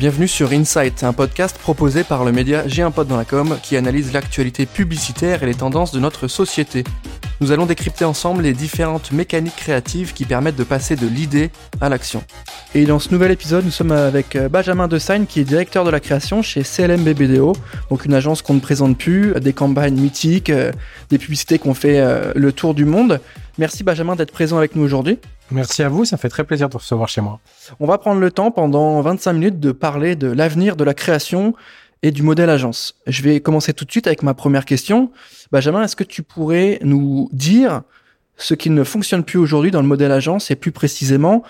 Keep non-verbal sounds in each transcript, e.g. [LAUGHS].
Bienvenue sur Insight, un podcast proposé par le média J'ai qui analyse l'actualité publicitaire et les tendances de notre société. Nous allons décrypter ensemble les différentes mécaniques créatives qui permettent de passer de l'idée à l'action. Et dans ce nouvel épisode, nous sommes avec euh, Benjamin Desagne qui est directeur de la création chez CLM BBDO, donc une agence qu'on ne présente plus, des campagnes mythiques, euh, des publicités qu'on fait euh, le tour du monde. Merci Benjamin d'être présent avec nous aujourd'hui. Merci à vous, ça fait très plaisir de recevoir chez moi. On va prendre le temps pendant 25 minutes de parler de l'avenir de la création et du modèle agence. Je vais commencer tout de suite avec ma première question. Benjamin, est-ce que tu pourrais nous dire ce qui ne fonctionne plus aujourd'hui dans le modèle agence et plus précisément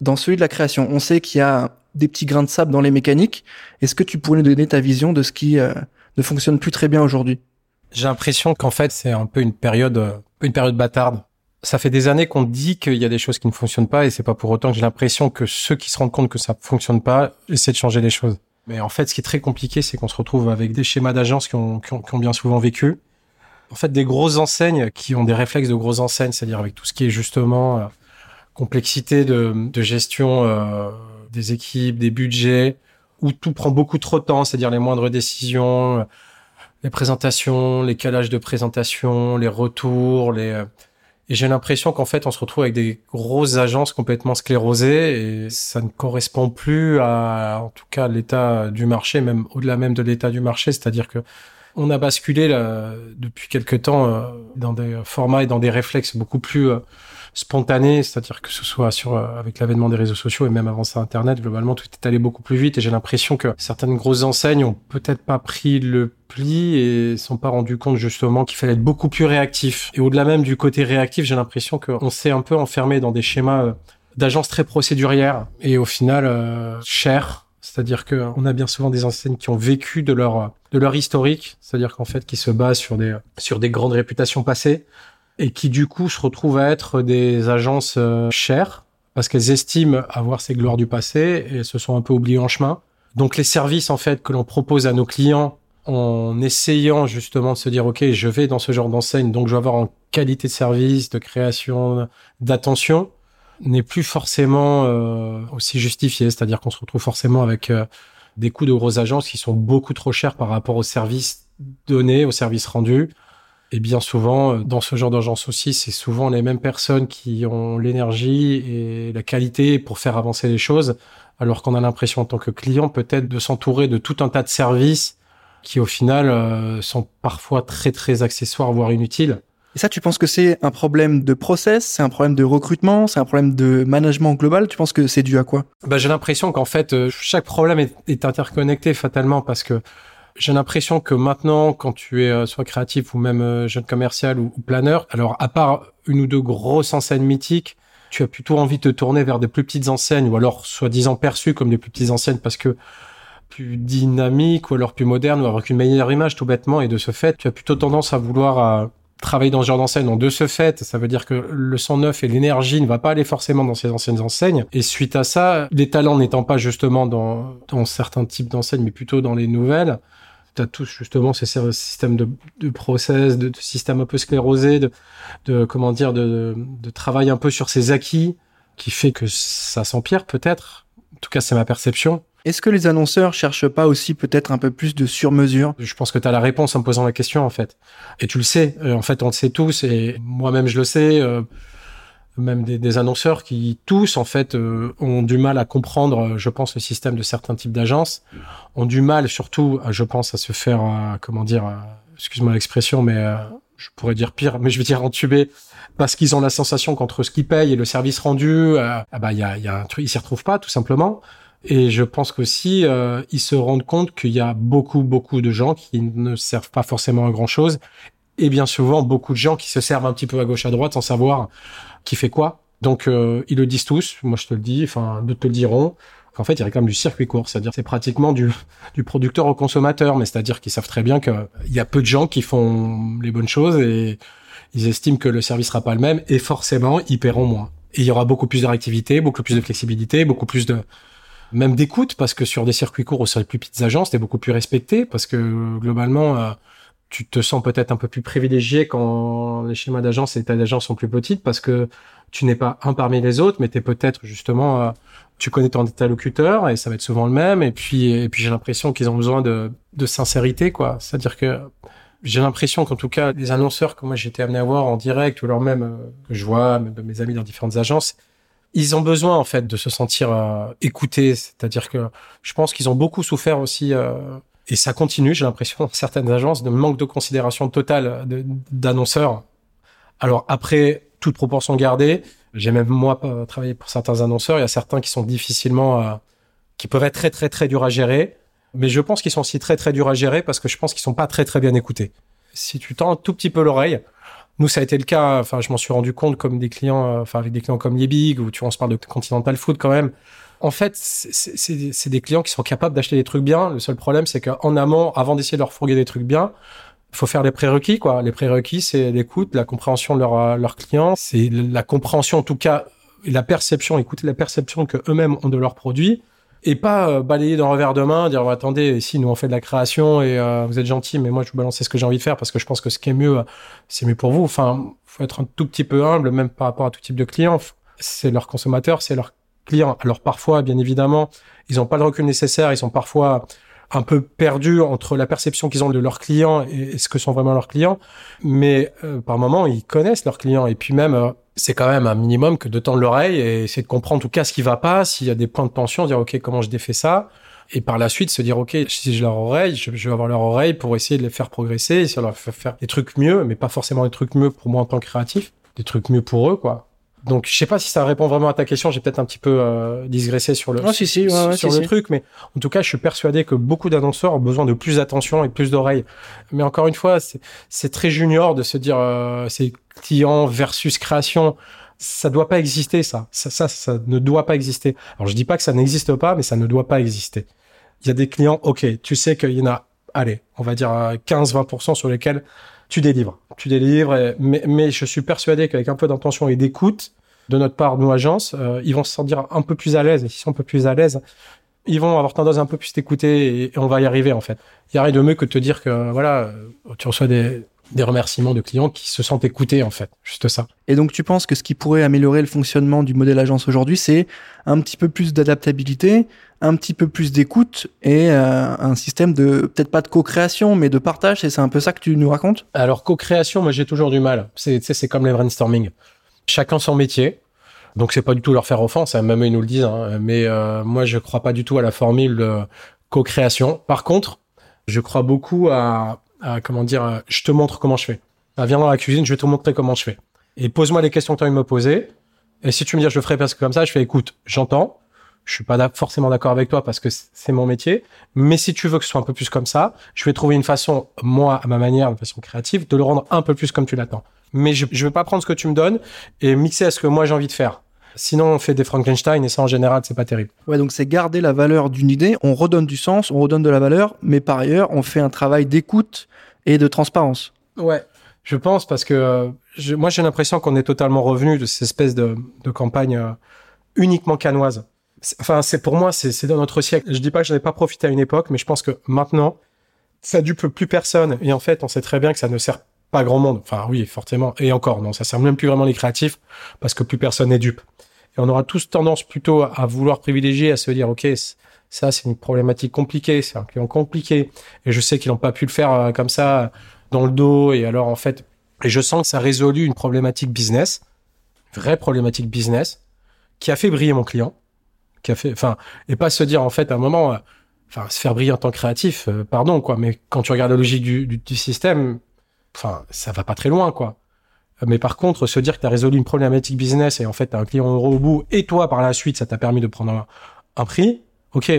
dans celui de la création? On sait qu'il y a des petits grains de sable dans les mécaniques. Est-ce que tu pourrais nous donner ta vision de ce qui euh, ne fonctionne plus très bien aujourd'hui? J'ai l'impression qu'en fait, c'est un peu une période, euh, une période bâtarde ça fait des années qu'on dit qu'il y a des choses qui ne fonctionnent pas et c'est pas pour autant que j'ai l'impression que ceux qui se rendent compte que ça fonctionne pas essaient de changer les choses. Mais en fait, ce qui est très compliqué, c'est qu'on se retrouve avec des schémas d'agence qui ont, qui, ont, bien souvent vécu. En fait, des grosses enseignes qui ont des réflexes de grosses enseignes, c'est-à-dire avec tout ce qui est justement euh, complexité de, de gestion euh, des équipes, des budgets, où tout prend beaucoup trop de temps, c'est-à-dire les moindres décisions, les présentations, les calages de présentation, les retours, les euh, et j'ai l'impression qu'en fait, on se retrouve avec des grosses agences complètement sclérosées et ça ne correspond plus à, en tout cas, l'état du marché, même au-delà même de l'état du marché. C'est-à-dire que on a basculé depuis quelque temps euh, dans des formats et dans des réflexes beaucoup plus euh, spontanés, c'est-à-dire que ce soit sur euh, avec l'avènement des réseaux sociaux et même avant ça Internet, globalement tout est allé beaucoup plus vite et j'ai l'impression que certaines grosses enseignes ont peut-être pas pris le pli et sont pas rendu compte justement qu'il fallait être beaucoup plus réactif. Et au-delà même du côté réactif, j'ai l'impression qu'on s'est un peu enfermé dans des schémas d'agences très procédurières et au final euh, cher c'est-à-dire qu'on a bien souvent des enseignes qui ont vécu de leur de leur historique, c'est-à-dire qu'en fait qui se basent sur des sur des grandes réputations passées et qui du coup se retrouvent à être des agences euh, chères parce qu'elles estiment avoir ces gloires du passé et se sont un peu oubliées en chemin. Donc les services en fait que l'on propose à nos clients en essayant justement de se dire ok je vais dans ce genre d'enseigne donc je vais avoir en qualité de service, de création, d'attention n'est plus forcément euh, aussi justifié. C'est-à-dire qu'on se retrouve forcément avec euh, des coûts de grosses agences qui sont beaucoup trop chers par rapport aux services donnés, aux services rendus. Et bien souvent, euh, dans ce genre d'agence aussi, c'est souvent les mêmes personnes qui ont l'énergie et la qualité pour faire avancer les choses, alors qu'on a l'impression en tant que client peut-être de s'entourer de tout un tas de services qui au final sont parfois très très accessoires, voire inutiles. Et ça, tu penses que c'est un problème de process, c'est un problème de recrutement, c'est un problème de management global? Tu penses que c'est dû à quoi? Bah, J'ai l'impression qu'en fait, euh, chaque problème est, est, interconnecté fatalement parce que j'ai l'impression que maintenant, quand tu es euh, soit créatif ou même euh, jeune commercial ou, ou, planeur, alors à part une ou deux grosses enseignes mythiques, tu as plutôt envie de te tourner vers des plus petites enseignes ou alors soi-disant perçues comme des plus petites enseignes parce que plus dynamiques ou alors plus modernes ou avec une meilleure image tout bêtement et de ce fait, tu as plutôt tendance à vouloir travailler dans ce genre d'enseigne. Donc de ce fait, ça veut dire que le sang neuf et l'énergie ne va pas aller forcément dans ces anciennes enseignes. Et suite à ça, les talents n'étant pas justement dans, dans certains types d'enseignes, mais plutôt dans les nouvelles, tu as tous justement ces systèmes de, de process, de, de systèmes un peu sclérosés, de, de comment dire, de, de travail un peu sur ces acquis, qui fait que ça s'empire peut-être. En tout cas, c'est ma perception. Est-ce que les annonceurs cherchent pas aussi peut-être un peu plus de sur-mesure? Je pense que tu as la réponse en me posant la question en fait. Et tu le sais, euh, en fait on le sait tous et moi-même je le sais, euh, même des, des, annonceurs qui tous en fait euh, ont du mal à comprendre, je pense, le système de certains types d'agences, ont du mal surtout, je pense, à se faire, comment dire, excuse-moi l'expression, mais je pourrais dire pire, mais je vais dire entuber parce qu'ils ont la sensation qu'entre ce qu'ils payent et le service rendu, ah bah il y a, y a un truc, ils s'y retrouvent pas tout simplement. Et je pense qu'aussi, euh, ils se rendent compte qu'il y a beaucoup, beaucoup de gens qui ne servent pas forcément à grand chose. Et bien souvent, beaucoup de gens qui se servent un petit peu à gauche, à droite, sans savoir qui fait quoi. Donc, euh, ils le disent tous. Moi, je te le dis. Enfin, d'autres te le diront. En fait, ils réclament du circuit court. C'est-à-dire, c'est pratiquement du, [LAUGHS] du producteur au consommateur. Mais c'est-à-dire qu'ils savent très bien qu'il y a peu de gens qui font les bonnes choses et ils estiment que le service sera pas le même. Et forcément, ils paieront moins. Et il y aura beaucoup plus de réactivité, beaucoup plus de flexibilité, beaucoup plus de, même d'écoute, parce que sur des circuits courts ou sur les plus petites agences, t'es beaucoup plus respecté, parce que globalement, euh, tu te sens peut-être un peu plus privilégié quand les schémas d'agence et les tailles d'agence sont plus petites parce que tu n'es pas un parmi les autres, mais tu es peut-être justement, euh, tu connais ton interlocuteur et ça va être souvent le même. Et puis, et puis j'ai l'impression qu'ils ont besoin de, de sincérité, quoi. C'est-à-dire que j'ai l'impression qu'en tout cas, les annonceurs que moi j'étais amené à voir en direct ou alors même euh, que je vois, même de mes amis dans différentes agences, ils ont besoin en fait de se sentir euh, écoutés. C'est-à-dire que je pense qu'ils ont beaucoup souffert aussi et ça continue, j'ai l'impression, dans certaines agences, de manque de considération totale d'annonceurs. Alors après, toute proportion gardée, j'ai même moi travaillé pour certains annonceurs, il y a certains qui sont difficilement, euh, qui peuvent être très très très durs à gérer, mais je pense qu'ils sont aussi très très durs à gérer parce que je pense qu'ils sont pas très très bien écoutés. Si tu tends un tout petit peu l'oreille, nous ça a été le cas, enfin je m'en suis rendu compte comme des clients, euh, enfin avec des clients comme Liebig ou tu on se parle de Continental Food quand même, en fait, c'est des clients qui sont capables d'acheter des trucs bien. Le seul problème, c'est qu'en amont, avant d'essayer de leur fourguer des trucs bien, faut faire les prérequis, quoi. Les prérequis, c'est l'écoute, la compréhension de leurs leur clients, c'est la compréhension, en tout cas, la perception, écouter la perception que eux-mêmes ont de leurs produits, et pas euh, balayer dans revers de main, dire attendez, ici nous on fait de la création et euh, vous êtes gentil, mais moi je vous balancer ce que j'ai envie de faire parce que je pense que ce qui est mieux, c'est mieux pour vous. Enfin, faut être un tout petit peu humble, même par rapport à tout type de clients. C'est leurs consommateurs, c'est leurs clients. Alors parfois, bien évidemment, ils n'ont pas le recul nécessaire, ils sont parfois un peu perdus entre la perception qu'ils ont de leurs clients et ce que sont vraiment leurs clients. Mais euh, par moment, ils connaissent leurs clients. Et puis même, euh, c'est quand même un minimum que de tendre l'oreille et essayer de comprendre en tout cas ce qui va pas, s'il y a des points de tension, dire OK, comment je défais ça? Et par la suite se dire ok si j'ai leur oreille je, vais avoir leur oreille pour essayer de les faire progresser essayer de leur faire faire des trucs mieux mais pas forcément des trucs mieux pour moi en tant que créatif des trucs mieux pour eux quoi donc, je sais pas si ça répond vraiment à ta question. J'ai peut-être un petit peu euh, digressé sur le, si, si, sur le truc, mais en tout cas, je suis persuadé que beaucoup d'annonceurs ont besoin de plus d'attention et plus d'oreilles. Mais encore une fois, c'est très junior de se dire euh, c'est client versus création. Ça doit pas exister, ça. ça. Ça, ça, ne doit pas exister. Alors, je dis pas que ça n'existe pas, mais ça ne doit pas exister. Il y a des clients, ok, tu sais qu'il y en a, allez, on va dire 15-20% sur lesquels tu délivres. Tu délivres, mais, mais, je suis persuadé qu'avec un peu d'intention et d'écoute de notre part, nos agences, euh, ils vont se sentir un peu plus à l'aise. Et s'ils sont un peu plus à l'aise, ils vont avoir tendance à un peu plus t'écouter et, on va y arriver en fait. Il n'y a rien de mieux que de te dire que voilà, euh, tu reçois des, des remerciements de clients qui se sentent écoutés en fait, juste ça. Et donc tu penses que ce qui pourrait améliorer le fonctionnement du modèle agence aujourd'hui, c'est un petit peu plus d'adaptabilité, un petit peu plus d'écoute et euh, un système de peut-être pas de co-création mais de partage. Et c'est un peu ça que tu nous racontes? Alors co-création, moi j'ai toujours du mal. C'est c'est comme les brainstorming. Chacun son métier. Donc c'est pas du tout leur faire offense, hein, même ils nous le disent. Hein. mais euh, moi je crois pas du tout à la formule de co-création. Par contre, je crois beaucoup à comment dire, euh, je te montre comment je fais. Ah, viens dans la cuisine, je vais te montrer comment je fais. Et pose-moi les questions que tu as envie de me poser. Et si tu me dis, je ferai parce que comme ça, je fais, écoute, j'entends. Je suis pas forcément d'accord avec toi parce que c'est mon métier. Mais si tu veux que ce soit un peu plus comme ça, je vais trouver une façon, moi, à ma manière, une façon créative, de le rendre un peu plus comme tu l'attends. Mais je, je vais pas prendre ce que tu me donnes et mixer à ce que moi j'ai envie de faire. Sinon, on fait des Frankenstein et ça, en général, c'est pas terrible. Ouais, donc c'est garder la valeur d'une idée. On redonne du sens, on redonne de la valeur, mais par ailleurs, on fait un travail d'écoute et de transparence. Ouais, je pense parce que euh, moi j'ai l'impression qu'on est totalement revenu de cette espèce de, de campagne euh, uniquement canoise. Enfin, c'est pour moi, c'est dans notre siècle. Je dis pas que je n'avais pas profité à une époque, mais je pense que maintenant, ça dupe plus personne. Et en fait, on sait très bien que ça ne sert pas grand monde. Enfin, oui, fortement. Et encore, non, ça sert même plus vraiment les créatifs parce que plus personne n'est dupe. Et on aura tous tendance plutôt à vouloir privilégier, à se dire, OK, ça, c'est une problématique compliquée, c'est un client compliqué. Et je sais qu'ils n'ont pas pu le faire euh, comme ça dans le dos. Et alors, en fait, et je sens que ça a résolu une problématique business, vraie problématique business, qui a fait briller mon client, qui a fait, enfin, et pas se dire, en fait, à un moment, euh, enfin, se faire briller en tant que créatif, euh, pardon, quoi. Mais quand tu regardes la logique du, du, système, enfin, ça va pas très loin, quoi. Mais par contre, se dire que tu as résolu une problématique business et en fait, tu un client euro au bout et toi, par la suite, ça t'a permis de prendre un prix, ok,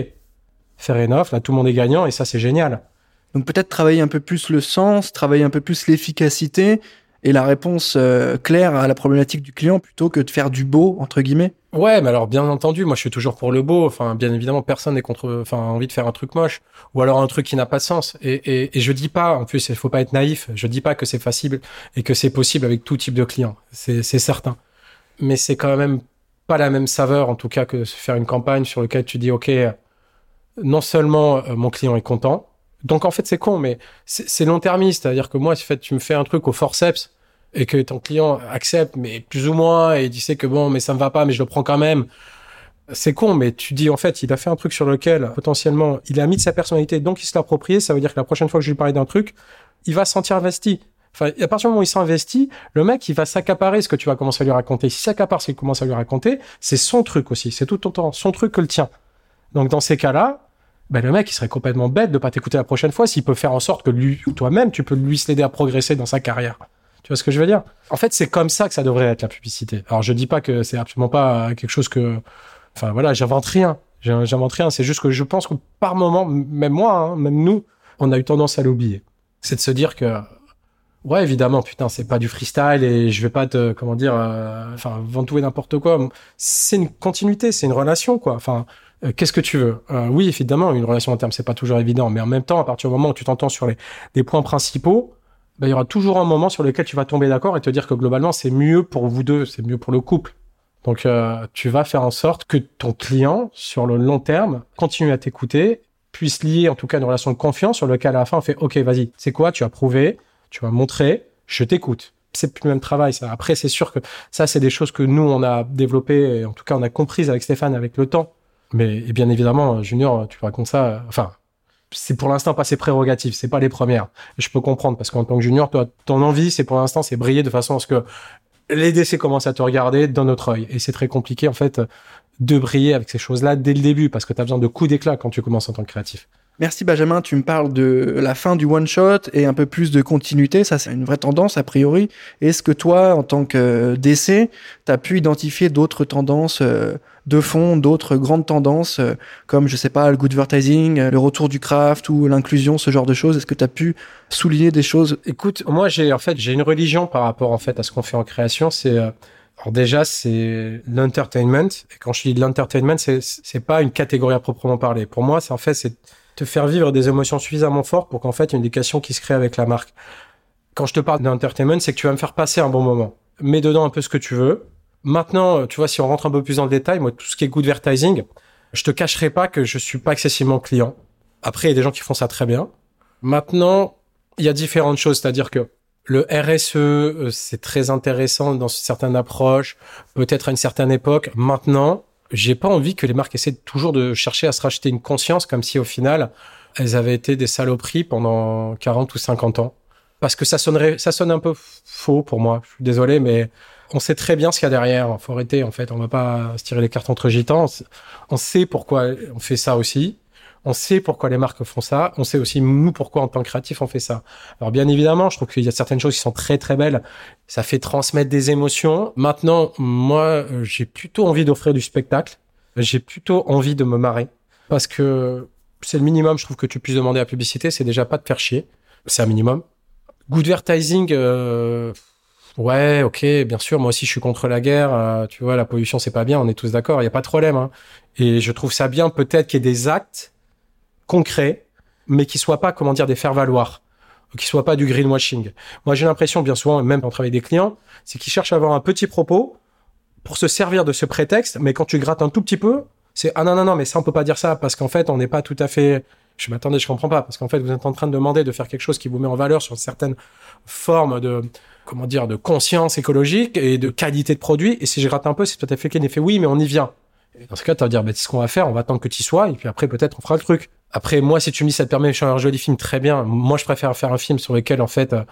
faire enough, là tout le monde est gagnant et ça c'est génial. Donc peut-être travailler un peu plus le sens, travailler un peu plus l'efficacité et la réponse euh, claire à la problématique du client plutôt que de faire du beau entre guillemets. Ouais, mais alors bien entendu, moi je suis toujours pour le beau. Enfin, bien évidemment, personne n'est contre, enfin, envie de faire un truc moche ou alors un truc qui n'a pas de sens. Et, et, et je dis pas, en plus, il faut pas être naïf. Je dis pas que c'est facile et que c'est possible avec tout type de client. C'est certain. Mais c'est quand même pas la même saveur, en tout cas, que faire une campagne sur laquelle tu dis, OK, non seulement euh, mon client est content, Donc en fait, c'est con, mais c'est long-termiste. C'est-à-dire que moi, si fait, tu me fais un truc au forceps et que ton client accepte, mais plus ou moins, et il sait que bon, mais ça me va pas, mais je le prends quand même. C'est con, mais tu dis en fait, il a fait un truc sur lequel potentiellement il a mis de sa personnalité, donc il se l'approprie. Ça veut dire que la prochaine fois que je lui parle d'un truc, il va se sentir investi. Enfin, à partir du moment où il s'investit, le mec, il va s'accaparer ce que tu vas commencer à lui raconter. Si s'accapare ce qu'il commence à lui raconter, c'est son truc aussi. C'est tout temps son truc que le tien. Donc, dans ces cas-là, ben, le mec, il serait complètement bête de pas t'écouter la prochaine fois s'il peut faire en sorte que lui, toi-même, tu peux lui l'aider à progresser dans sa carrière. Tu vois ce que je veux dire? En fait, c'est comme ça que ça devrait être la publicité. Alors, je dis pas que c'est absolument pas quelque chose que, enfin, voilà, j'invente rien. J'invente rien. C'est juste que je pense que par moment, même moi, hein, même nous, on a eu tendance à l'oublier. C'est de se dire que Ouais, évidemment, putain, c'est pas du freestyle et je vais pas te, comment dire, euh, enfin, ventouiller n'importe quoi. C'est une continuité, c'est une relation, quoi. Enfin, euh, qu'est-ce que tu veux? Euh, Oui, évidemment, une relation en terme, c'est pas toujours évident, mais en même temps, à partir du moment où tu t'entends sur les, les points principaux, bah, il y aura toujours un moment sur lequel tu vas tomber d'accord et te dire que globalement, c'est mieux pour vous deux, c'est mieux pour le couple. Donc, tu vas faire en sorte que ton client, sur le long terme, continue à t'écouter, puisse lier en tout cas une relation de confiance sur lequel à la fin on fait, ok, vas-y, c'est quoi? Tu as prouvé tu vas montrer, je t'écoute. C'est plus le même travail, ça. Après, c'est sûr que ça, c'est des choses que nous, on a développées, et en tout cas, on a comprises avec Stéphane avec le temps. Mais, et bien évidemment, Junior, tu racontes ça, enfin, c'est pour l'instant pas ses prérogatives, c'est pas les premières. je peux comprendre parce qu'en tant que junior, toi, ton envie, c'est pour l'instant, c'est briller de façon à ce que les DC commencent à te regarder dans notre œil. Et c'est très compliqué, en fait, de briller avec ces choses-là dès le début parce que tu as besoin de coups d'éclat quand tu commences en tant que créatif. Merci Benjamin, tu me parles de la fin du one shot et un peu plus de continuité, ça c'est une vraie tendance a priori. Est-ce que toi, en tant que DC, tu as pu identifier d'autres tendances euh, de fond, d'autres grandes tendances euh, comme je sais pas le good advertising, le retour du craft ou l'inclusion, ce genre de choses? Est-ce que tu as pu souligner des choses? Écoute, moi j'ai en fait j'ai une religion par rapport en fait à ce qu'on fait en création, c'est euh, déjà, c'est l'entertainment. Et quand je dis de l'entertainment, c'est c'est pas une catégorie à proprement parler. Pour moi, c'est en fait c'est te faire vivre des émotions suffisamment fortes pour qu'en fait, il y ait une éducation qui se crée avec la marque. Quand je te parle d'entertainment, c'est que tu vas me faire passer un bon moment. Mets dedans un peu ce que tu veux. Maintenant, tu vois, si on rentre un peu plus dans le détail, moi, tout ce qui est good advertising, je te cacherai pas que je suis pas excessivement client. Après, il y a des gens qui font ça très bien. Maintenant, il y a différentes choses, c'est-à-dire que le RSE, euh, c'est très intéressant dans certaines approches, peut-être à une certaine époque. Maintenant, j'ai pas envie que les marques essaient toujours de chercher à se racheter une conscience comme si au final elles avaient été des saloperies pendant 40 ou 50 ans. Parce que ça sonnerait, ça sonne un peu faux pour moi. Je suis désolé, mais on sait très bien ce qu'il y a derrière. Faut arrêter, en fait. On va pas se tirer les cartes entre gitans. On sait pourquoi on fait ça aussi. On sait pourquoi les marques font ça. On sait aussi, nous, pourquoi en tant que créatif, on fait ça. Alors, bien évidemment, je trouve qu'il y a certaines choses qui sont très, très belles. Ça fait transmettre des émotions. Maintenant, moi, j'ai plutôt envie d'offrir du spectacle. J'ai plutôt envie de me marrer. Parce que c'est le minimum, je trouve, que tu puisses demander à la publicité. C'est déjà pas de faire chier. C'est un minimum. Good advertising, euh, ouais, ok, bien sûr. Moi aussi, je suis contre la guerre. Euh, tu vois, la pollution, c'est pas bien. On est tous d'accord. Il y a pas de problème. Hein. Et je trouve ça bien, peut-être qu'il y ait des actes concret, mais qui soit pas, comment dire, des faire-valoir, qui soit pas du greenwashing. Moi, j'ai l'impression, bien souvent, même quand on travaille des clients, c'est qu'ils cherchent à avoir un petit propos pour se servir de ce prétexte, mais quand tu grattes un tout petit peu, c'est ah non non non, mais ça on peut pas dire ça parce qu'en fait on n'est pas tout à fait. Je m'attendais, je comprends pas parce qu'en fait vous êtes en train de demander de faire quelque chose qui vous met en valeur sur certaines formes de comment dire de conscience écologique et de qualité de produit. Et si je gratte un peu, c'est à fait qu'il fait oui, mais on y vient. Et dans ce cas, tu vas dire, bah, ce qu'on va faire, on va attendre que tu sois, et puis après, peut-être, on fera le truc. Après, moi, si tu me dis, ça te permet de faire un joli film, très bien. Moi, je préfère faire un film sur lequel, en fait, euh,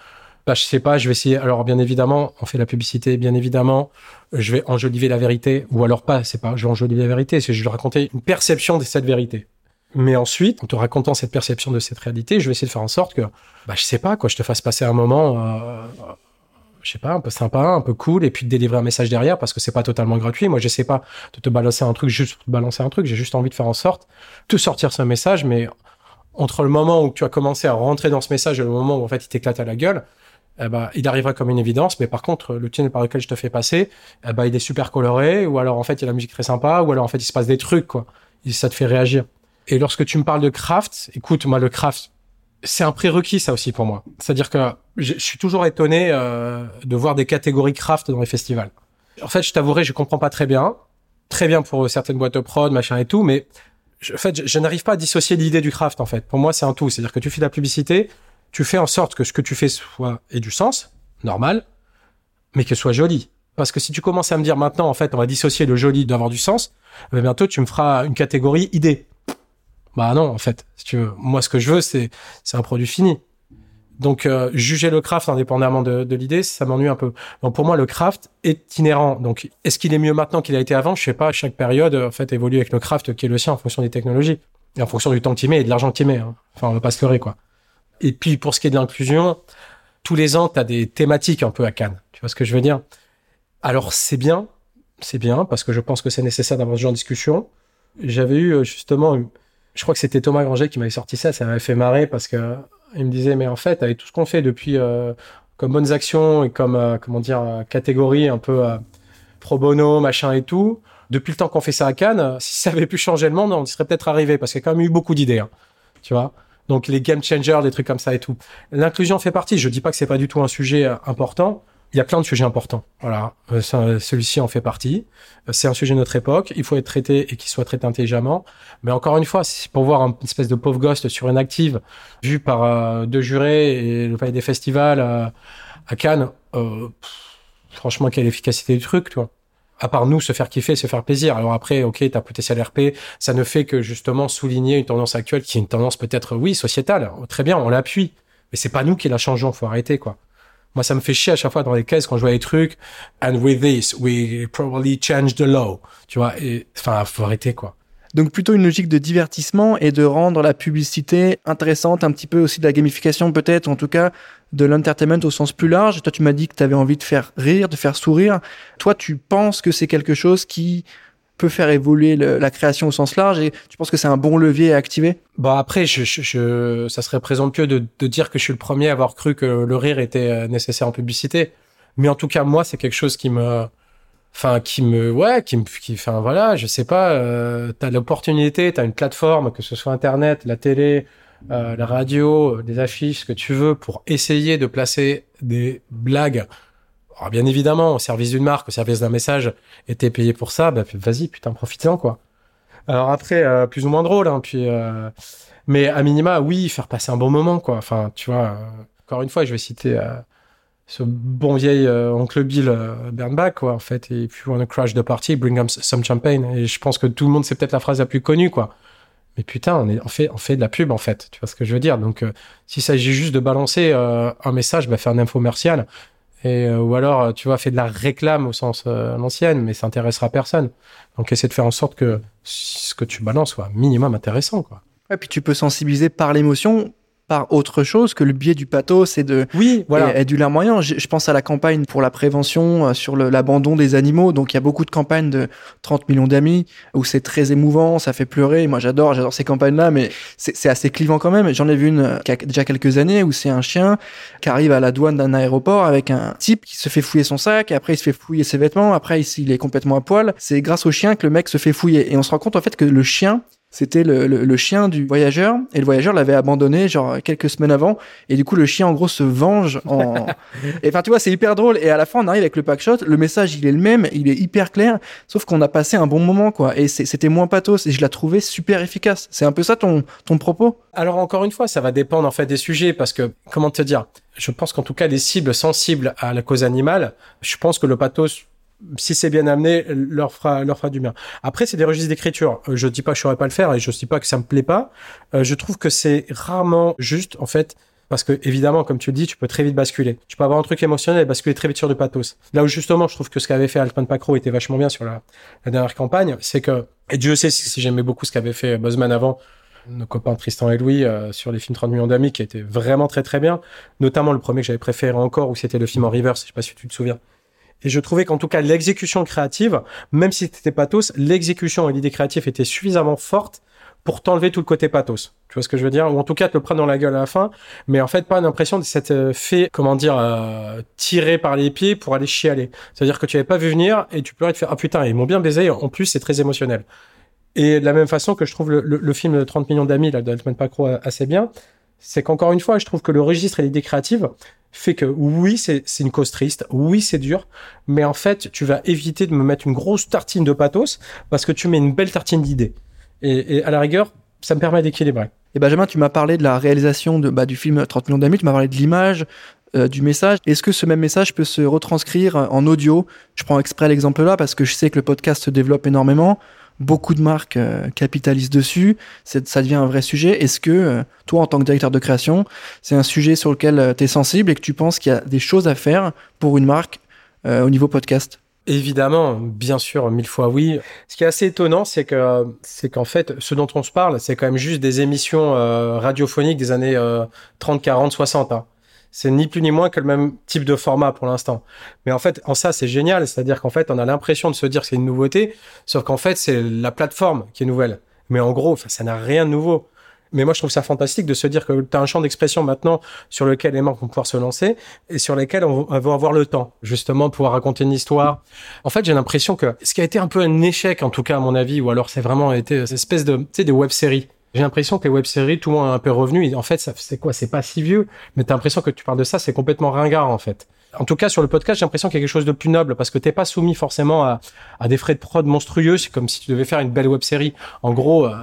bah, je sais pas, je vais essayer. Alors, bien évidemment, on fait la publicité, bien évidemment, je vais enjoliver la vérité, ou alors pas, c'est pas, je vais enjoliver la vérité, c'est je vais raconter une perception de cette vérité. Mais ensuite, en te racontant cette perception de cette réalité, je vais essayer de faire en sorte que, bah, je sais pas, quoi, je te fasse passer un moment, euh, je sais pas, un peu sympa, un peu cool, et puis de délivrer un message derrière parce que c'est pas totalement gratuit. Moi, je sais pas de te balancer un truc juste pour te balancer un truc. J'ai juste envie de faire en sorte de sortir ce message, mais entre le moment où tu as commencé à rentrer dans ce message et le moment où en fait il t'éclate à la gueule, eh ben, il arrivera comme une évidence. Mais par contre, le tunnel par lequel je te fais passer, eh ben, il est super coloré, ou alors en fait il y a la musique très sympa, ou alors en fait il se passe des trucs quoi. Ça te fait réagir. Et lorsque tu me parles de craft, écoute, moi le craft, c'est un prérequis ça aussi pour moi. C'est-à-dire que je, suis toujours étonné euh, de voir des catégories craft dans les festivals. En fait, je t'avouerai, je comprends pas très bien. Très bien pour certaines boîtes de prod, machin et tout, mais en fait, je, n'arrive pas à dissocier l'idée du craft, en fait. Pour moi, c'est un tout. C'est-à-dire que tu fais de la publicité, tu fais en sorte que ce que tu fais soit ait du sens, normal, mais que soit joli. Parce que si tu commences à me dire maintenant, en fait, on va dissocier le joli d'avoir du sens, ben bientôt tu me feras une catégorie idée. Bah non, en fait, si tu veux. Moi, ce que je veux, c'est c'est un produit fini. Donc, euh, juger le craft indépendamment de, l'idée, ça m'ennuie un peu. Pour moi, le craft est inhérent. Donc, est-ce qu'il est mieux maintenant qu'il a été avant? Je sais pas. Chaque période, en fait, évolue avec le craft qui est le sien en fonction des technologies et en fonction du temps qu'il met et de l'argent qu'il met. Hein. Enfin, on va pas se leurrer, quoi. Et puis, pour ce qui est de l'inclusion, tous les ans, tu as des thématiques un peu à Cannes. Tu vois ce que je veux dire? Alors, c'est bien, c'est bien, parce que je pense que c'est nécessaire d'avoir ce genre de discussion. J'avais eu euh, justement, je crois que c'était Thomas Granger qui m'avait sorti ça, ça m'avait fait marrer parce que il me disait, mais en fait, avec tout ce qu'on fait depuis euh, comme bonnes actions et comme, euh, comment dire, catégorie un peu pro bono, machin et tout, depuis le temps qu'on fait ça à Cannes, si ça avait pu changer le monde, on y serait peut-être arrivé parce qu'il y a quand même eu beaucoup d'idées, hein, tu vois. Donc les game changers, des trucs comme ça et tout. L'inclusion fait partie. Je dis pas que c'est pas du tout un sujet euh, important. Il y a plein de sujets importants. Voilà, euh, celui-ci en fait partie. Euh, c'est un sujet de notre époque. Il faut être traité et qu'il soit traité intelligemment. Mais encore une fois, pour voir une espèce de pauvre ghost sur une active vue par deux jurés et le palais des festivals à Cannes. franchement, quelle efficacité du truc, tu vois à part nous, se faire kiffer, se faire plaisir. Alors après, ok, ta potentiel RP, ça ne fait que justement souligner une tendance actuelle qui est une tendance peut-être, oui, sociétale. Très bien, on l'appuie. Mais c'est pas nous qui la changeons, faut arrêter, quoi. Moi, ça me fait chier à chaque fois dans les caisses quand je vois les trucs. And with this, we probably change the law. Tu vois, enfin, faut arrêter, quoi. Donc plutôt une logique de divertissement et de rendre la publicité intéressante, un petit peu aussi de la gamification peut-être, en tout cas de l'entertainment au sens plus large. Toi, tu m'as dit que tu avais envie de faire rire, de faire sourire. Toi, tu penses que c'est quelque chose qui peut faire évoluer la création au sens large et tu penses que c'est un bon levier à activer? Bon après, je, je, ça serait présomptueux de, de dire que je suis le premier à avoir cru que le rire était euh, nécessaire en publicité. Mais en tout cas, moi, c'est quelque chose qui me, enfin, qui me, ouais, qui me, qui, enfin voilà, je sais pas. Euh, t'as l'opportunité, t'as une plateforme, que ce soit Internet, la télé, euh, la radio, des affiches, ce que tu veux, pour essayer de placer des blagues. Alors, bien évidemment, au service d'une marque, au service d'un message, et t'es payé pour ça, bah vas-y, putain, profite-en, quoi. Alors après, euh, plus ou moins drôle, hein, puis, euh, mais à minima, oui, faire passer un bon moment, quoi. Enfin, tu vois, encore une fois, je vais citer ce bon vieil oncle Bill Bernbach, quoi, en fait. Et if you wanna crash the party, bring them some champagne. Et je pense que tout le monde, c'est peut-être la phrase la plus connue, quoi mais putain, on, est, on, fait, on fait de la pub en fait. Tu vois ce que je veux dire? Donc, euh, s'il s'agit juste de balancer euh, un message, bah, faire un infomercial. Et, euh, ou alors, tu vois, faire de la réclame au sens l'ancienne, mais ça intéressera personne. Donc, essaie de faire en sorte que ce que tu balances soit minimum intéressant, quoi. Et puis tu peux sensibiliser par l'émotion par autre chose que le biais du pathos et de oui voilà et, du larmoyant. Je, je, pense à la campagne pour la prévention euh, sur l'abandon des animaux. Donc il y a beaucoup de campagnes de 30 millions d'amis où c'est très émouvant, ça fait pleurer. Moi j'adore, j'adore ces campagnes-là, mais c'est assez clivant quand même. J'en ai vu une a déjà quelques années où c'est un chien qui arrive à la douane d'un aéroport avec un type qui se fait fouiller son sac, et après il se fait fouiller ses vêtements, après il est complètement à poil. C'est grâce au chien que le mec se fait fouiller et on se rend compte en fait que le chien c'était le, le, chien du voyageur et le voyageur l'avait abandonné genre quelques semaines avant et du coup le chien en gros se venge en [LAUGHS] et enfin tu vois c'est hyper drôle et à la fin on arrive avec le packshot le message il est le même il est hyper clair sauf qu'on a passé un bon moment quoi et c'était moins pathos et je l'ai trouvé super efficace. C'est un peu ça ton ton propos? Alors encore une fois ça va dépendre en fait des sujets parce que comment te dire? Je pense qu'en tout cas les cibles sensibles à la cause animale je pense que le pathos si c'est bien amené, leur fera, leur fera du bien. Après, c'est des registres d'écriture. Euh, je dis pas que je saurais pas le faire et je dis pas que ça me plaît pas. Euh, je trouve que c'est rarement juste, en fait, parce que évidemment, comme tu le dis, tu peux très vite basculer. Tu peux avoir un truc émotionnel et basculer très vite sur du pathos. Là où justement, je trouve que ce qu'avait fait Alpine Pacro était vachement bien sur la, la dernière campagne, c'est que, et Dieu sait si, si j'aimais beaucoup ce qu'avait fait Buzzman avant, nos copains Tristan et Louis euh, sur les films 30 millions d'amis qui était vraiment très très bien, notamment le premier que j'avais préféré encore où c'était le film en reverse, je sais pas si tu te souviens. Et je trouvais qu'en tout cas, l'exécution créative, même si c'était pathos, l'exécution et l'idée créative étaient suffisamment fortes pour t'enlever tout le côté pathos. Tu vois ce que je veux dire? Ou en tout cas, te le prendre dans la gueule à la fin, mais en fait, pas l'impression de s'être euh, fait, comment dire, euh, tirer par les pieds pour aller chialer. C'est-à-dire que tu avais pas vu venir et tu pleurais te faire, ah putain, ils m'ont bien baisé, en plus, c'est très émotionnel. Et de la même façon que je trouve le, le, film de 30 millions d'amis, là, d'Altman Pacro, assez bien, c'est qu'encore une fois, je trouve que le registre et l'idée créative fait que oui, c'est une cause triste, oui, c'est dur, mais en fait, tu vas éviter de me mettre une grosse tartine de pathos parce que tu mets une belle tartine d'idées. Et, et à la rigueur, ça me permet d'équilibrer. Et Benjamin, tu m'as parlé de la réalisation de, bah, du film 30 millions d'amis, tu m'as parlé de l'image, euh, du message. Est-ce que ce même message peut se retranscrire en audio? Je prends exprès l'exemple là parce que je sais que le podcast se développe énormément. Beaucoup de marques euh, capitalisent dessus. Ça devient un vrai sujet. Est-ce que euh, toi, en tant que directeur de création, c'est un sujet sur lequel tu es sensible et que tu penses qu'il y a des choses à faire pour une marque au niveau podcast? Évidemment, bien sûr, mille fois oui. Ce qui est assez étonnant, c'est que c'est qu'en fait, ce dont on se parle, c'est quand même juste des émissions euh, radiophoniques des années 30, 40, 60. C'est ni plus ni moins que le même type de format pour l'instant. Mais en fait, en ça, c'est génial. C'est-à-dire qu'en fait, on a l'impression de se dire que c'est une nouveauté, sauf qu'en fait, c'est la plateforme qui est nouvelle. Mais en gros, ça n'a rien de nouveau. Mais moi, je trouve ça fantastique de se dire que tu as un champ d'expression maintenant sur lequel les marques vont pouvoir se lancer et sur lesquels on va avoir le temps, justement, pouvoir raconter une histoire. En fait, j'ai l'impression que ce qui a été un peu un échec, en tout cas, à mon avis, ou alors c'est vraiment été cette espèce de, tu sais, des web-séries. J'ai l'impression que les web-séries, tout le monde est un peu revenu. En fait, c'est quoi? C'est pas si vieux. Mais t'as l'impression que tu parles de ça, c'est complètement ringard, en fait. En tout cas, sur le podcast, j'ai l'impression qu'il y a quelque chose de plus noble parce que t'es pas soumis forcément à, des frais de prod monstrueux. C'est comme si tu devais faire une belle web série. En gros, euh,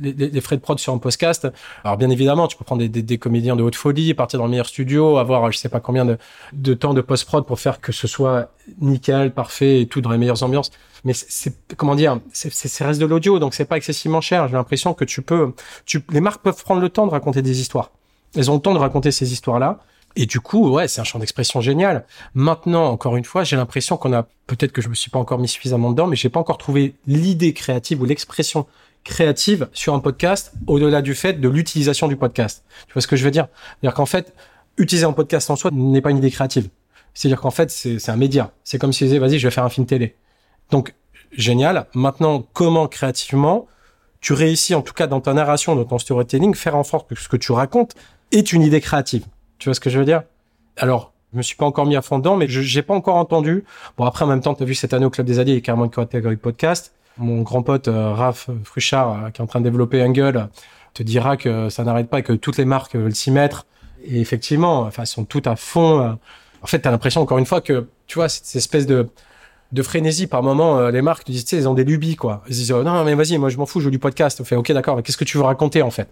les, frais de prod sur un podcast. Alors bien évidemment, tu peux prendre des, comédiens de haute folie, partir dans le meilleur studio, avoir je sais pas combien de, temps de post-prod pour faire que ce soit nickel, parfait et tout dans les meilleures ambiances. Mais c'est comment dire, c'est reste de l'audio, donc c'est pas excessivement cher. J'ai l'impression que tu peux, tu, les marques peuvent prendre le temps de raconter des histoires. Elles ont le temps de raconter ces histoires-là. Et du coup, ouais, c'est un champ d'expression génial. Maintenant, encore une fois, j'ai l'impression qu'on a, peut-être que je me suis pas encore mis suffisamment dedans, mais j'ai pas encore trouvé l'idée créative ou l'expression créative sur un podcast au-delà du fait de l'utilisation du podcast. Tu vois ce que je veux dire? C'est-à-dire qu'en fait, utiliser un podcast en soi n'est pas une idée créative. C'est-à-dire qu'en fait, c'est un média. C'est comme si je disais, vas-y, je vais faire un film télé. Donc, génial. Maintenant, comment créativement tu réussis, en tout cas dans ta narration, dans ton storytelling, faire en sorte que ce que tu racontes est une idée créative. Tu vois ce que je veux dire? Alors, je me suis pas encore mis à fond dedans, mais je j'ai pas encore entendu. Bon, après, en même temps, tu as vu cette année au Club des Alliés, il y a carrément une catégorie podcast mon grand pote euh, Raph Fruchard, euh, qui est en train de développer Angle, te dira que ça n'arrête pas et que toutes les marques veulent s'y mettre. Et effectivement, enfin, sont toutes à fond. Euh. En fait, tu as l'impression, encore une fois, que, tu vois, cette espèce de, de frénésie par moment, les marques disent, tu sais, elles ont des lubies, quoi. Ils disent, non, mais vas-y, moi, je m'en fous, je veux du podcast. On fait, ok, d'accord, mais qu'est-ce que tu veux raconter, en fait?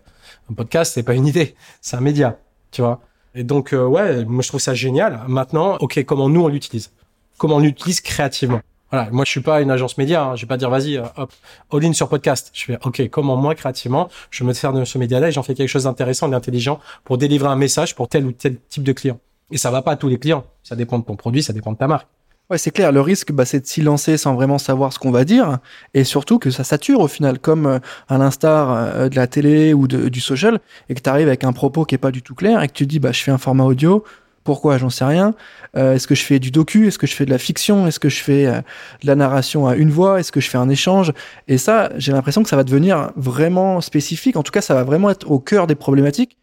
Un podcast, c'est pas une idée, c'est un média, tu vois. Et donc, ouais, moi, je trouve ça génial. Maintenant, ok, comment nous, on l'utilise? Comment on l'utilise créativement? Voilà, moi je suis pas une agence média, hein. je vais pas dire vas-y, euh, hop, all-in sur podcast. Je fais ok, comment moi créativement, je me faire de ce média-là et j'en fais quelque chose d'intéressant, d'intelligent pour délivrer un message pour tel ou tel type de client. Et ça va pas à tous les clients, ça dépend de ton produit, ça dépend de ta marque. Ouais, c'est clair. Le risque, bah, c'est de s'y lancer sans vraiment savoir ce qu'on va dire, et surtout que ça sature au final, comme euh, à l'instar euh, de la télé ou du social, et que tu arrives avec un propos qui est pas du tout clair, et que tu dis, bah, je fais un format audio, pourquoi J'en sais rien. Euh, est-ce que je fais du docu? Est-ce que je fais de la fiction? Est-ce que je fais euh, de la narration à une voix? Est-ce que je fais un échange? Et ça, j'ai l'impression que ça va devenir vraiment spécifique. En tout cas, ça va vraiment être au cœur des problématiques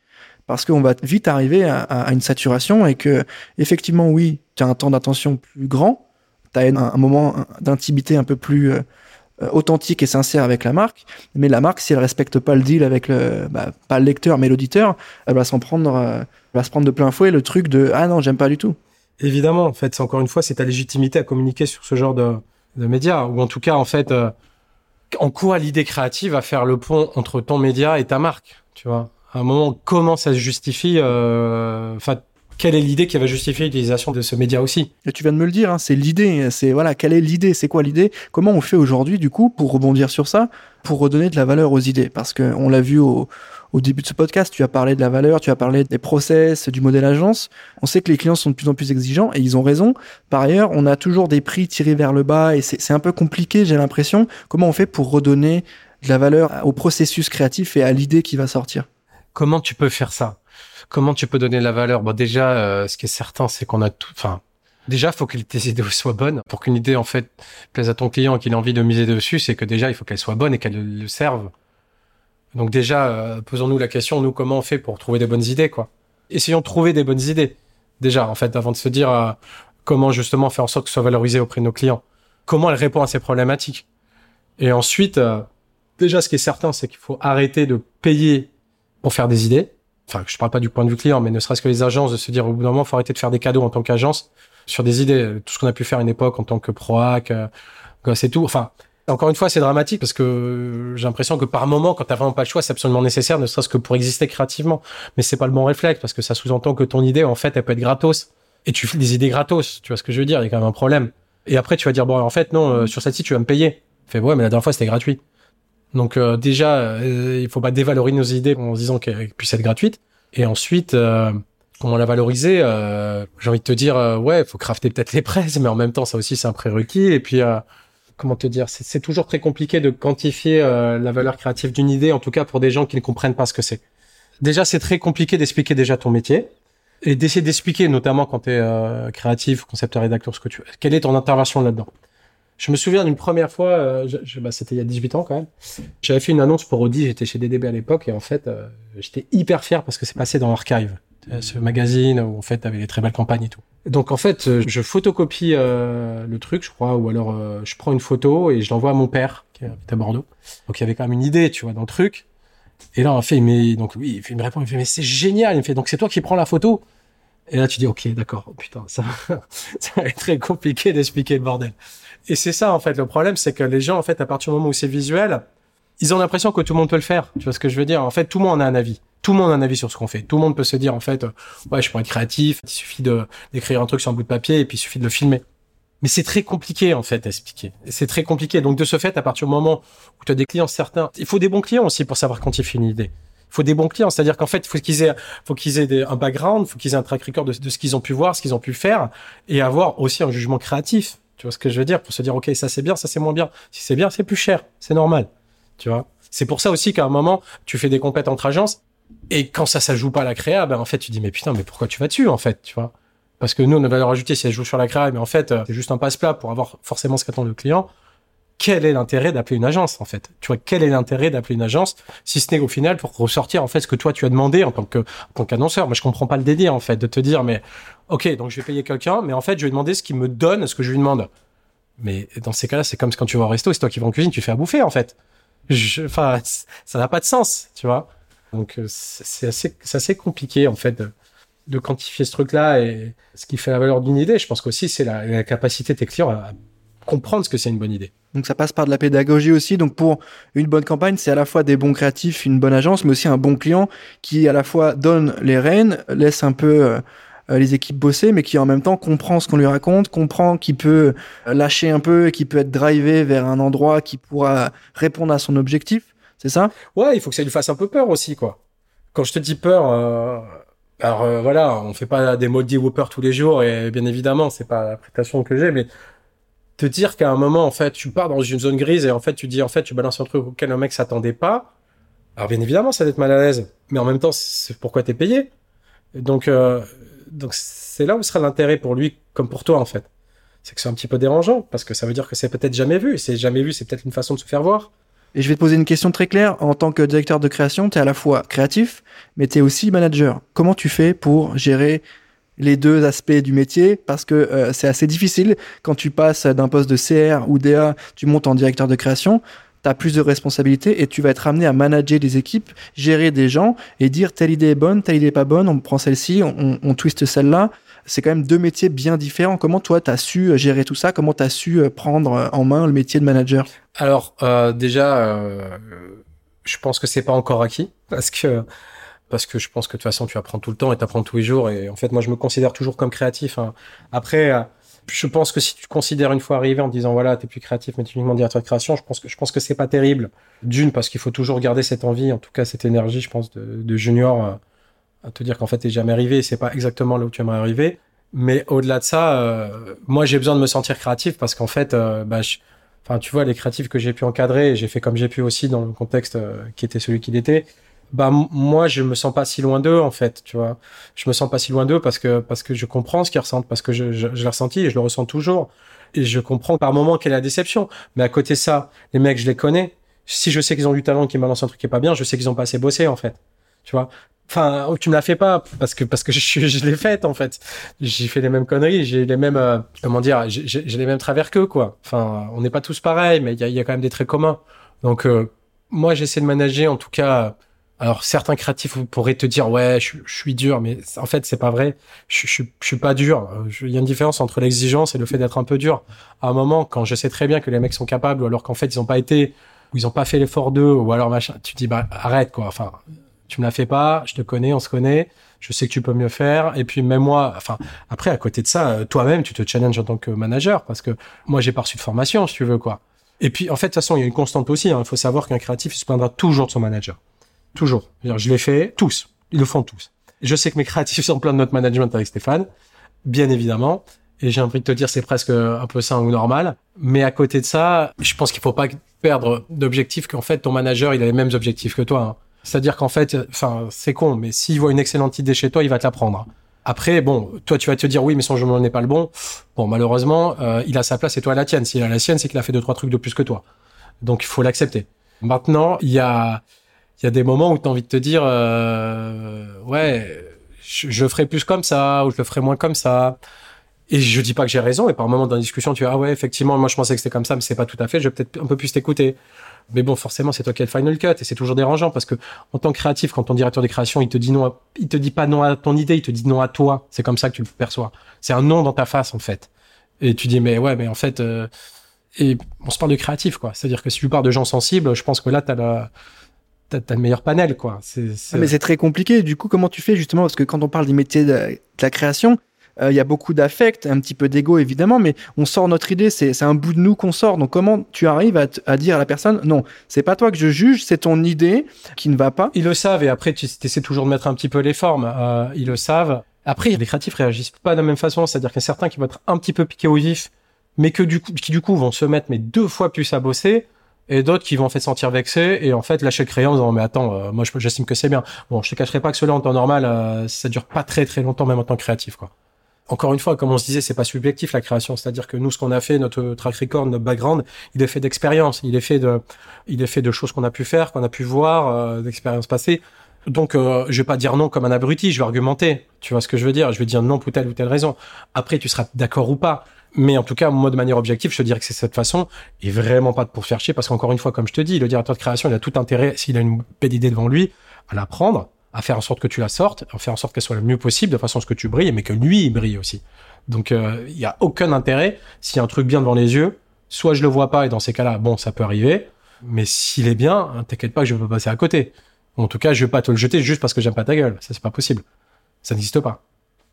parce qu'on va vite arriver à, une saturation et que, effectivement, oui, tu as un temps d'attention plus grand, tu as un, moment d'intimité un peu plus euh, authentique et sincère avec la marque, mais la marque, si elle respecte pas le deal avec le, bah, pas le lecteur, mais l'auditeur, elle va s'en prendre va se prendre de plein fouet le truc de ah non, j'aime pas du tout. Évidemment, en fait, c'est encore une fois, c'est ta légitimité à communiquer sur ce genre de, de médias, ou en tout cas, en fait, euh, en quoi l'idée créative à faire le pont entre ton média et ta marque, tu vois. À un moment, comment ça se justifie, euh, enfin, quelle est l'idée qui va justifier l'utilisation de ce média aussi Et tu viens de me le dire, hein, c'est l'idée. C'est voilà, quelle est l'idée C'est quoi l'idée Comment on fait aujourd'hui, du coup, pour rebondir sur ça, pour redonner de la valeur aux idées Parce que on l'a vu au, au début de ce podcast, tu as parlé de la valeur, tu as parlé des process, du modèle agence. On sait que les clients sont de plus en plus exigeants et ils ont raison. Par ailleurs, on a toujours des prix tirés vers le bas et c'est un peu compliqué, j'ai l'impression. Comment on fait pour redonner de la valeur au processus créatif et à l'idée qui va sortir? Comment tu peux faire ça? Comment tu peux donner de la valeur? Bon, déjà, euh, ce qui est certain, c'est qu'on a tout. Enfin, déjà, faut que tes [LAUGHS] idées soient bonnes. Pour qu'une idée en fait plaise à ton client et qu'il ait envie de miser dessus, c'est que déjà, il faut qu'elle soit bonne et qu'elle le serve donc déjà, euh, posons-nous la question, nous, comment on fait pour trouver des bonnes idées, quoi? Essayons de trouver des bonnes idées, déjà, en fait, avant de se dire euh, comment justement faire en sorte que ce soit valorisé auprès de nos clients. Comment elle répond à ces problématiques? Et ensuite, euh, déjà, ce qui est certain, c'est qu'il faut arrêter de payer pour faire des idées. Enfin, je parle pas du point de vue client, mais ne serait-ce que les agences, de se dire au bout d'un moment, faut arrêter de faire des cadeaux en tant qu'agence sur des idées. Tout ce qu'on a pu faire à une époque en tant que proac, c'est tout. Enfin, Encore une fois, c'est dramatique parce que j'ai l'impression que par moment, quand t'as vraiment pas le choix, c'est absolument nécessaire, ne serait-ce que pour exister créativement. Mais c'est pas le bon réflexe parce que ça sous-entend que ton idée, en fait, elle peut être gratos. Et tu fais des idées gratos. Tu vois ce que je veux dire? Il y a quand même un problème. Et après, tu vas dire, bon, en fait, non, euh, sur site, tu vas me payer. Fais, ouais, mais la dernière fois, c'était gratuit. Donc, euh, déjà, euh, il faut pas dévaloriser nos idées en disant qu'elles puissent être gratuites. Et ensuite, comment la valoriser J'ai envie de te dire, ouais, faut crafter peut-être les presses, mais en même temps, ça aussi, c'est un prérequis. Et puis, comment te dire, c'est toujours très compliqué de quantifier euh, la valeur créative d'une idée, en tout cas pour des gens qui ne comprennent pas ce que c'est. Déjà, c'est très compliqué d'expliquer déjà ton métier et d'essayer d'expliquer, notamment quand tu es euh, créatif, concepteur, rédacteur, ce que tu. Quelle est ton intervention là-dedans? Je me souviens d'une première fois, euh, bah, c'était il y a 18 ans quand même. J'avais fait une annonce pour Audi, j'étais chez DDB à l'époque et en fait, j'étais hyper fier parce que c'est passé dans l'archive ce magazine où en fait avait des très belles campagnes et tout. Donc en fait, euh, je photocopie euh, le truc, je crois, ou alors euh, je prends une photo et je l'envoie à mon père qui habite à Bordeaux. Donc il y avait quand même une idée, tu vois, dans le truc. Et là, on fait, donc oui, il, me répond, il me fait, mais c'est génial. Il me fait, donc c'est toi qui prends la photo. Et là, tu dis, ok, d'accord. Putain, ça, [LAUGHS] ça va être très compliqué d'expliquer le bordel. Et c'est ça, en fait, le problème, c'est que les gens, en fait, à partir du moment où c'est visuel, ils ont l'impression que tout le monde peut le faire. Tu vois ce que je veux dire? En fait, tout le monde a un avis tout le monde a un avis sur ce qu'on fait. Tout le monde peut se dire en fait, euh, ouais, je pourrais être créatif. Il suffit de d'écrire un truc sur un bout de papier et puis il suffit de le filmer. Mais c'est très compliqué en fait à expliquer. C'est très compliqué. Donc de ce fait, à partir du moment où tu as des clients certains, il faut des bons clients aussi pour savoir quantifier une idée. Il faut des bons clients, c'est-à-dire qu'en fait, il faut qu'ils aient, faut qu'ils aient un background, faut qu'ils aient un track record de, de ce qu'ils ont pu voir, ce qu'ils ont pu faire, et avoir aussi un jugement créatif. Tu vois ce que je veux dire? Pour se dire, ok, ça c'est bien, ça c'est moins bien. Si c'est bien, c'est plus cher, c'est normal. Tu vois? C'est pour ça aussi qu'à un moment, tu fais des compètes entre agences et quand ça, ça joue pas à la créa, ben en fait, tu dis mais putain, mais pourquoi tu vas dessus en fait, tu vois? Parce que nous, notre valeur ajoutée, si elle joue sur la créa, mais en fait, euh, c'est juste un passe-plat pour avoir forcément ce qu'attend le client. Quel est l'intérêt d'appeler une agence en fait? Tu vois, quel est l'intérêt d'appeler une agence si ce n'est au final pour ressortir en fait ce que toi tu as demandé en tant que en tant qu'annonceur? Moi, je comprends pas le délire en fait de te dire mais ok, donc je vais payer quelqu'un, mais en fait, je vais demander ce qu'il me donne, ce que je lui demande. Mais dans ces cas-là, c'est comme quand tu vas au resto, c'est toi qui vas en cuisine, tu fais à bouffer en fait. Enfin, ça n'a pas de sens, tu vois. Donc euh, c'est assez, assez compliqué en fait de, quantifier ce truc-là et ce qui fait la valeur d'une idée. Je pense qu'aussi c'est la, capacité de tes clients à comprendre ce que c'est une bonne idée. Donc ça passe par de la pédagogie aussi. Donc pour une bonne campagne, c'est à la fois des bons créatifs, une bonne agence, mais aussi un bon client qui à la fois donne les rênes, laisse un peu euh, les équipes bosser, mais qui en même temps comprend ce qu'on lui raconte, comprend qu'il peut lâcher un peu, qu'il peut être drivé vers un endroit qui pourra répondre à son objectif. C'est ça? Ouais, il faut que ça lui fasse un peu peur aussi, quoi. Quand je te dis peur, euh, alors euh, voilà, on fait pas des maudits Whopper tous les jours et bien évidemment, c'est pas la prétention que j'ai, mais te dire qu'à un moment, en fait, tu pars dans une zone grise et en fait, tu dis, en fait, tu balances un truc auquel un mec s'attendait pas. Alors bien évidemment, ça va être mal à l'aise, mais en même temps, c'est pourquoi t'es payé? Donc, euh, donc c'est là où sera l'intérêt pour lui comme pour toi en fait. C'est que c'est un petit peu dérangeant parce que ça veut dire que c'est peut-être jamais vu. C'est jamais vu, c'est peut-être une façon de se faire voir. Et je vais te poser une question très claire. En tant que directeur de création, tu es à la fois créatif, mais tu es aussi manager. Comment tu fais pour gérer les deux aspects du métier parce que euh, c'est assez difficile quand tu passes d'un poste de CR ou DA, tu montes en directeur de création, tu as plus de responsabilités et tu vas être amené à manager des équipes, gérer des gens et dire telle idée est bonne, telle idée est pas bonne, on prend celle-ci, on, on twiste celle-là. C'est quand même deux métiers bien différents. Comment toi, tu as su euh, gérer tout ça? Comment tu as su euh, prendre euh, en main le métier de manager? Alors, euh, déjà, euh, je pense que c'est pas encore acquis parce que parce que je pense que de toute façon, tu apprends tout le temps et tu apprends tous les jours. Et en fait, moi, je me considère toujours comme créatif. Hein. Après, je pense que si tu considères une fois arrivé en disant voilà, t'es plus créatif, mais tu uniquement directeur de création, je pense que je pense que c'est pas terrible. D'une, parce qu'il faut toujours garder cette envie, en tout cas cette énergie, je pense, de, junior à te dire qu'en fait t'es jamais arrivé, c'est pas exactement là où tu aimerais arriver. Mais au-delà de ça, euh, moi j'ai besoin de me sentir créatif parce qu'en fait, euh, bah, enfin tu vois les créatifs que j'ai pu encadrer, j'ai fait comme j'ai pu aussi dans le contexte euh, qui était celui qu'il était. Bah moi je me sens pas si loin d'eux en fait, tu vois. Je me sens pas si loin d'eux parce que parce que je comprends ce qu'ils ressentent, parce que je, je, je l'ai ressenti et je le ressens toujours. Et je comprends par moment quelle est la déception. Mais à côté ça, les mecs je les connais. Si je sais qu'ils ont du talent, qu'ils m'annoncent un truc qui est pas bien, je sais qu'ils ont pas assez bossé en fait. Tu vois, Enfin, oh, tu me la fais pas parce que parce que [LAUGHS] je, je l'ai faite en fait. J'ai fait les mêmes conneries, j'ai les mêmes euh, comment dire, j'ai les mêmes travers qu'eux quoi. Enfin, on n'est pas tous pareils, mais il y a, y a, quand même des traits communs. Donc euh, moi, j'essaie de manager en tout cas Alors certains créatifs pourraient te dire ouais je, suis dur mais en fait c'est pas vrai. Je, suis pas dur. Il y a une différence entre l'exigence et le fait d'être un peu dur. À un moment quand je sais très bien que les mecs sont capables ou alors qu'en fait ils ont pas été ou ils ont pas fait l'effort d'eux ou alors machin, tu dis bah arrête quoi. Enfin tu me la fais pas, je te connais, on se connaît, je sais que tu peux mieux faire. Et puis même moi, enfin après à côté de ça, toi-même tu te challenges en tant que manager parce que moi j'ai pas reçu de formation si tu veux quoi. Et puis en fait de toute façon il y a une constante aussi. Hein. Il faut savoir qu'un créatif se plaindra toujours de son manager. Toujours. Je l'ai fait tous. Ils le font tous. Je sais que mes créatifs [LAUGHS] sont plein de notre management avec Stéphane, bien évidemment. Et j'ai envie de te dire, c'est presque un peu sain ou normal. Mais à côté de ça, je pense qu'il faut pas perdre d'objectif qu'en fait, ton manager, il a les mêmes objectifs que toi. Hein. C'est-à-dire qu'en fait, enfin, c'est con, mais s'il voit une excellente idée chez toi, il va te la prendre. Après, bon, toi, tu vas te dire oui, mais son jugement n'est pas le bon. Bon, malheureusement, euh, il a sa place et toi la tienne. S'il a la sienne, c'est qu'il a fait deux trois trucs de plus que toi. Donc, il faut l'accepter. Maintenant, il y a il y a des moments où tu as envie de te dire euh, ouais je, je, ferai plus comme ça ou je le ferai moins comme ça. Et je dis pas que j'ai raison. Et par moment dans la discussion tu dis ah ouais effectivement moi je pensais que c'était comme ça mais c'est pas tout à fait. Je vais peut-être un peu plus t'écouter. Mais bon forcément c'est toi qui as le final cut et c'est toujours dérangeant parce que en tant que créatif quand ton directeur de création il te dit non il te dit pas non à ton idée il te dit non à toi. C'est comme ça que tu le perçois. C'est un non dans ta face en fait. Et tu dis mais ouais mais en fait euh... et on se parle de créatif quoi. C'est à dire que si tu parles de gens sensibles je pense que là t'as la t'as le meilleur panel, quoi. C'est, ah, mais c'est très compliqué. Du coup, comment tu fais justement? Parce que quand on parle du métier de, la création, euh, il y a beaucoup d'affect, un petit peu d'ego évidemment, mais on sort notre idée, c'est, un bout de nous qu'on sort. Donc comment tu arrives à, à dire à la personne, non, c'est pas toi que je juge, c'est ton idée qui ne va pas? Ils le savent et après tu essaies toujours de mettre un petit peu les formes. Euh, ils le savent. Après, les créatifs réagissent pas de la même façon, c'est-à-dire qu'il y a certains qui vont être un petit peu piqués au vif, mais que du coup, qui du coup vont se mettre mais deux fois plus à bosser et d'autres qui vont en fait sentir vexés et en fait lâcher le crayon en disant mais attends euh, moi j'estime que c'est bien bon je te cacherai pas que cela en temps normal euh, ça dure pas très très longtemps même en tant que créatif quoi encore une fois comme on se disait c'est pas subjectif la création c'est-à-dire que nous ce qu'on a fait notre track record notre background il est fait d'expérience il est fait de il est fait de choses qu'on a pu faire qu'on a pu voir euh, d'expériences passées donc, euh, je vais pas dire non comme un abruti, je vais argumenter. Tu vois ce que je veux dire? Je vais dire non pour telle ou telle raison. Après, tu seras d'accord ou pas. Mais en tout cas, moi, de manière objective, je te dirais que c'est cette façon et vraiment pas pour faire chier parce qu'encore une fois, comme je te dis, le directeur de création, il a tout intérêt, s'il a une belle idée devant lui, à la prendre, à faire en sorte que tu la sortes, à faire en sorte qu'elle soit le mieux possible de façon à ce que tu brilles, mais que lui, il brille aussi. Donc, euh, il y a aucun intérêt s'il y a un truc bien devant les yeux, soit je le vois pas et dans ces cas-là, bon, ça peut arriver, mais s'il est bien, hein, t'inquiète pas que je peux passer à côté. En tout cas, je vais pas te le jeter juste parce que j'aime pas ta gueule. Ça, c'est pas possible. Ça n'existe pas.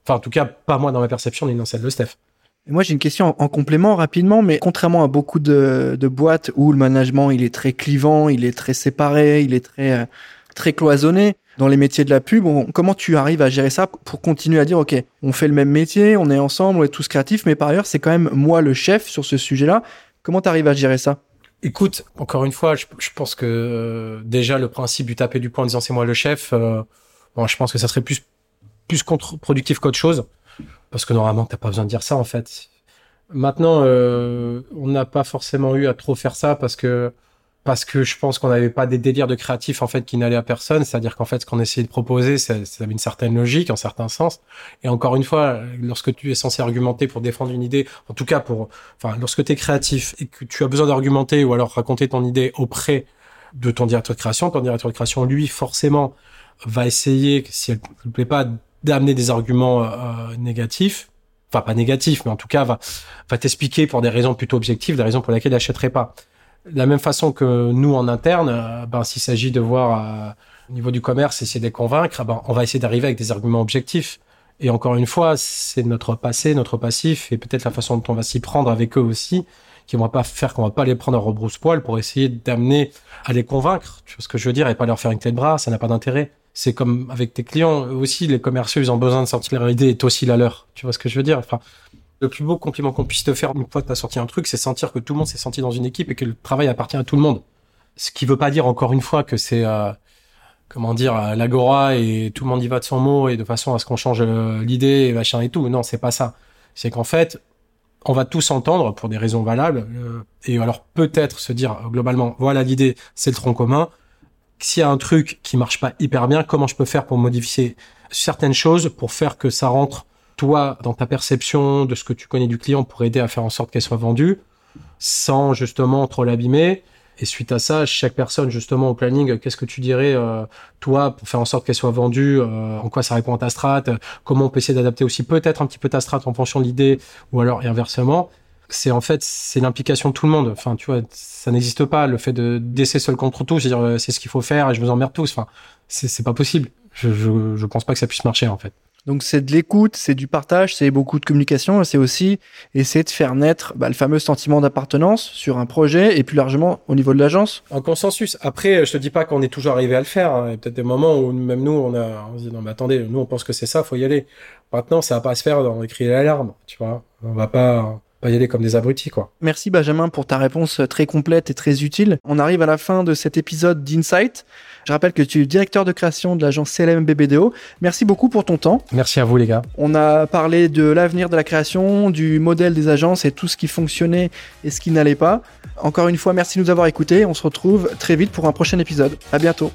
Enfin, en tout cas, pas moi dans ma perception, ni dans celle de Steph. Moi, j'ai une question en complément rapidement, mais contrairement à beaucoup de, de, boîtes où le management il est très clivant, il est très séparé, il est très euh, très cloisonné. Dans les métiers de la pub, comment tu arrives à gérer ça pour continuer à dire ok, on fait le même métier, on est ensemble, on est tous créatifs, mais par ailleurs c'est quand même moi le chef sur ce sujet-là. Comment tu arrives à gérer ça? Écoute, encore une fois, je, pense que euh, déjà le principe du taper du poing en disant c'est moi le chef, euh, bon, je pense que ça serait plus plus contre-productif qu'autre chose, parce que normalement t'as pas besoin de dire ça en fait. Maintenant, euh, on n'a pas forcément eu à trop faire ça parce que parce que je pense qu'on n'avait pas des délires de créatifs en fait qui n'allaient à personne. C'est-à-dire qu'en fait, ce qu'on essayait de proposer, ça, ça, avait une certaine logique, en certain sens. Et encore une fois, lorsque tu es censé argumenter pour défendre une idée, en tout cas pour, enfin, lorsque tu es créatif et que tu as besoin d'argumenter ou alors raconter ton idée auprès de ton directeur de création, ton directeur de création, lui, forcément, va essayer, si elle ne plaît pas, d'amener des arguments euh, négatifs. Enfin, pas négatifs, mais en tout cas, va, va t'expliquer pour des raisons plutôt objectives, des raisons pour lesquelles il n'achèterait pas de la même façon que nous en interne, euh, ben, s'il s'agit de voir euh, au niveau du commerce, essayer de les convaincre, ben, on va essayer d'arriver avec des arguments objectifs. Et encore une fois, c'est notre passé, notre passif, et peut-être la façon dont on va s'y prendre avec eux aussi, qui vont pas faire qu'on va pas les prendre à rebrousse-poil pour essayer d'amener à les convaincre. Tu vois ce que je veux dire, et pas leur faire une clé de bras, ça n'a pas d'intérêt. C'est comme avec tes clients aussi, les commerciaux, ils ont besoin de sortir leur idée et aussi la leur. Tu vois ce que je veux dire? Enfin, le plus beau compliment qu'on puisse te faire une fois que tu as sorti un truc, c'est sentir que tout le monde s'est senti dans une équipe et que le travail appartient à tout le monde. Ce qui veut pas dire encore une fois que c'est euh, comment dire l'agora et tout le monde y va de son mot et de façon à ce qu'on change euh, l'idée et machin et tout. Non, c'est pas ça. C'est qu'en fait, on va tous entendre pour des raisons valables euh, et alors peut-être se dire globalement voilà l'idée, c'est le tronc commun. S'il y a un truc qui marche pas hyper bien, comment je peux faire pour modifier certaines choses pour faire que ça rentre toi, dans ta perception de ce que tu connais du client pour aider à faire en sorte qu'elle soit vendue, sans justement trop l'abîmer? Et suite à ça, chaque personne justement au planning, qu'est-ce que tu dirais euh, toi pour faire en sorte qu'elle soit vendue euh, En quoi ça répond à ta strat Comment on peut essayer d'adapter aussi peut-être un petit peu ta strat en fonction de l'idée ou alors inversement? C'est en fait c'est l'implication de tout le monde. Enfin, tu vois, ça n'existe pas le fait de d'essayer seul contre tous, c'est-à-dire euh, c'est ce qu'il faut faire et je vous emmerde tous. Enfin, c'est c'est pas possible. Je, je je pense pas que ça puisse marcher en fait. Donc c'est de l'écoute, c'est du partage, c'est beaucoup de communication, c'est aussi essayer de faire naître bah, le fameux sentiment d'appartenance sur un projet et plus largement au niveau de l'agence. En consensus. Après, je te dis pas qu'on est toujours arrivé à le faire. Hein. Il y a peut-être des moments où même nous, on a, on se dit non mais attendez, nous on pense que c'est ça, faut y aller. Maintenant, ça va pas se faire dans crier l'alarme, tu vois. On va pas pas y aller comme des abrutis, quoi. Merci Benjamin pour ta réponse très complète et très utile. On arrive à la fin de cet épisode d'Insight. Je rappelle que tu es directeur de création de l'agence CLM BBDO. Merci beaucoup pour ton temps. Merci à vous, les gars. On a parlé de l'avenir de la création, du modèle des agences et tout ce qui fonctionnait et ce qui n'allait pas. Encore une fois, merci de nous avoir écoutés. On se retrouve très vite pour un prochain épisode. À bientôt.